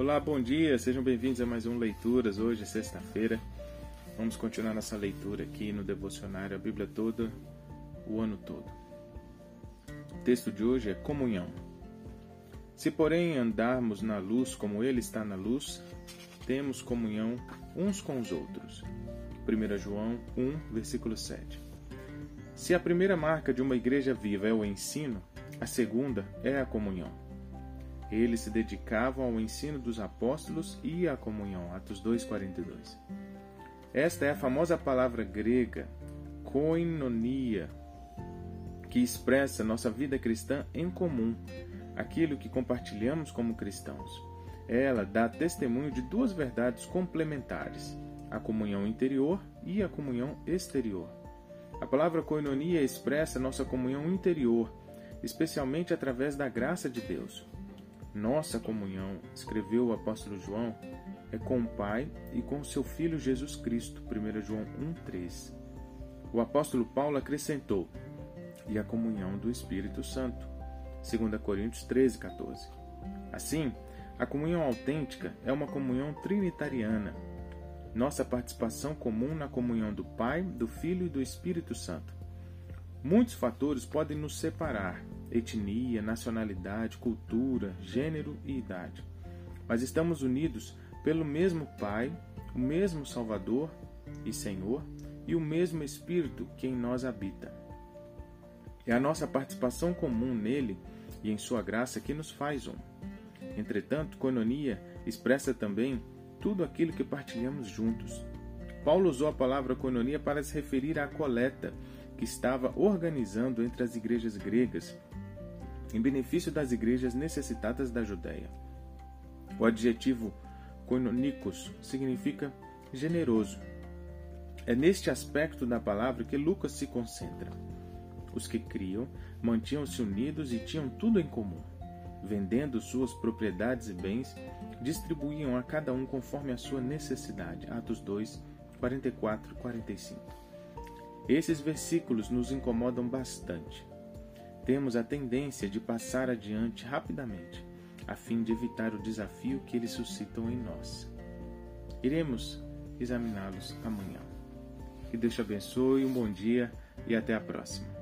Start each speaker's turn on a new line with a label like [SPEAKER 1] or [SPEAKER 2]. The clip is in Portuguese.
[SPEAKER 1] Olá, bom dia, sejam bem-vindos a mais um Leituras. Hoje é sexta-feira. Vamos continuar nossa leitura aqui no Devocionário, a Bíblia toda, o ano todo. O texto de hoje é Comunhão. Se, porém, andarmos na luz como Ele está na luz, temos comunhão uns com os outros. 1 João 1, versículo 7. Se a primeira marca de uma igreja viva é o ensino, a segunda é a comunhão. Eles se dedicavam ao ensino dos apóstolos e à comunhão. Atos 2:42. Esta é a famosa palavra grega koinonia, que expressa nossa vida cristã em comum, aquilo que compartilhamos como cristãos. Ela dá testemunho de duas verdades complementares: a comunhão interior e a comunhão exterior. A palavra koinonia expressa nossa comunhão interior, especialmente através da graça de Deus. Nossa comunhão, escreveu o apóstolo João, é com o Pai e com seu Filho Jesus Cristo. 1 João 1,3. O apóstolo Paulo acrescentou: e a comunhão do Espírito Santo. 2 Coríntios 13, 14. Assim, a comunhão autêntica é uma comunhão trinitariana. Nossa participação comum na comunhão do Pai, do Filho e do Espírito Santo. Muitos fatores podem nos separar, etnia, nacionalidade, cultura, gênero e idade. Mas estamos unidos pelo mesmo Pai, o mesmo Salvador e Senhor e o mesmo Espírito que em nós habita. É a nossa participação comum nele e em sua graça que nos faz um. Entretanto, coinonia expressa também tudo aquilo que partilhamos juntos. Paulo usou a palavra coinonia para se referir à coleta que estava organizando entre as igrejas gregas em benefício das igrejas necessitadas da Judéia. O adjetivo koinonikos significa generoso. É neste aspecto da palavra que Lucas se concentra. Os que criam mantinham-se unidos e tinham tudo em comum. Vendendo suas propriedades e bens, distribuíam a cada um conforme a sua necessidade. Atos 2, 44 e 45. Esses versículos nos incomodam bastante temos a tendência de passar adiante rapidamente, a fim de evitar o desafio que eles suscitam em nós. Iremos examiná-los amanhã. Que Deus te abençoe, um bom dia e até a próxima.